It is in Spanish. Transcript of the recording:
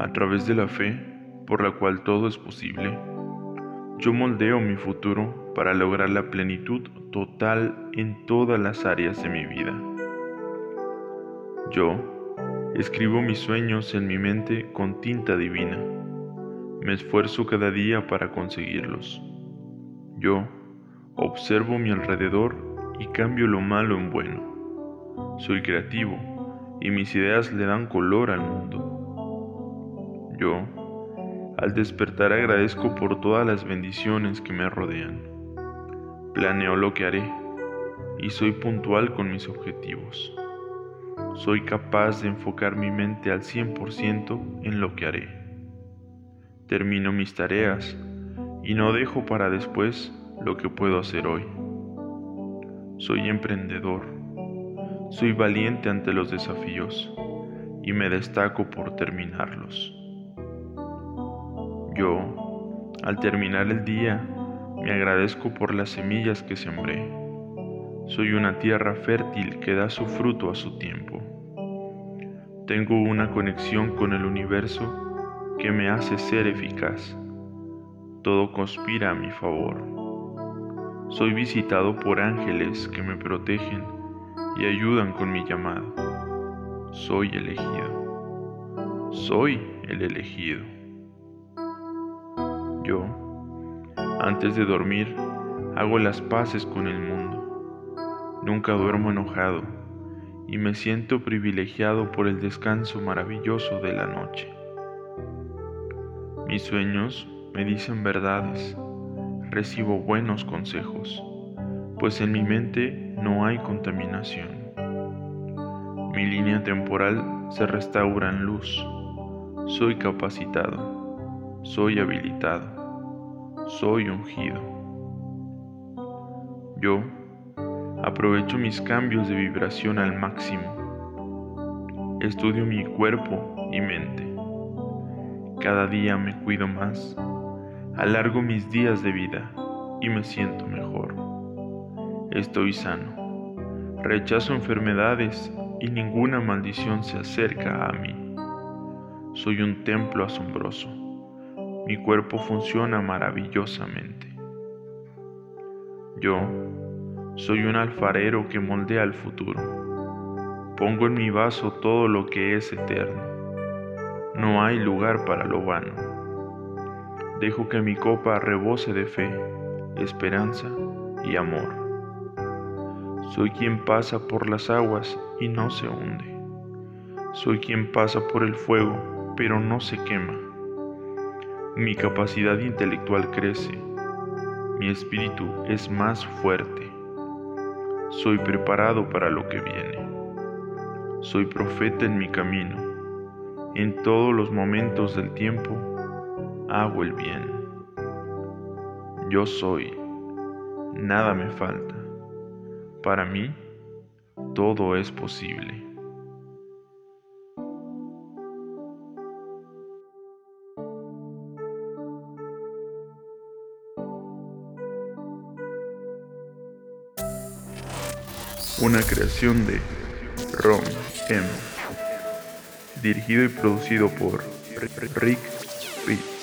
A través de la fe, por la cual todo es posible, yo moldeo mi futuro para lograr la plenitud total en todas las áreas de mi vida. Yo escribo mis sueños en mi mente con tinta divina. Me esfuerzo cada día para conseguirlos. Yo observo mi alrededor y cambio lo malo en bueno. Soy creativo y mis ideas le dan color al mundo. Yo, al despertar agradezco por todas las bendiciones que me rodean. Planeo lo que haré y soy puntual con mis objetivos. Soy capaz de enfocar mi mente al 100% en lo que haré. Termino mis tareas y no dejo para después lo que puedo hacer hoy. Soy emprendedor. Soy valiente ante los desafíos y me destaco por terminarlos. Yo, al terminar el día, me agradezco por las semillas que sembré. Soy una tierra fértil que da su fruto a su tiempo. Tengo una conexión con el universo que me hace ser eficaz. Todo conspira a mi favor. Soy visitado por ángeles que me protegen y ayudan con mi llamado. Soy elegido. Soy el elegido. Yo, antes de dormir, hago las paces con el mundo. Nunca duermo enojado y me siento privilegiado por el descanso maravilloso de la noche. Mis sueños me dicen verdades, recibo buenos consejos, pues en mi mente no hay contaminación. Mi línea temporal se restaura en luz. Soy capacitado, soy habilitado soy ungido. Yo aprovecho mis cambios de vibración al máximo. Estudio mi cuerpo y mente. Cada día me cuido más. Alargo mis días de vida y me siento mejor. Estoy sano. Rechazo enfermedades y ninguna maldición se acerca a mí. Soy un templo asombroso mi cuerpo funciona maravillosamente. Yo soy un alfarero que moldea el futuro. Pongo en mi vaso todo lo que es eterno. No hay lugar para lo vano. Dejo que mi copa rebose de fe, esperanza y amor. Soy quien pasa por las aguas y no se hunde. Soy quien pasa por el fuego, pero no se quema. Mi capacidad intelectual crece, mi espíritu es más fuerte, soy preparado para lo que viene, soy profeta en mi camino, en todos los momentos del tiempo hago el bien. Yo soy, nada me falta, para mí todo es posible. Una creación de Ron M. Dirigido y producido por Rick Pitt.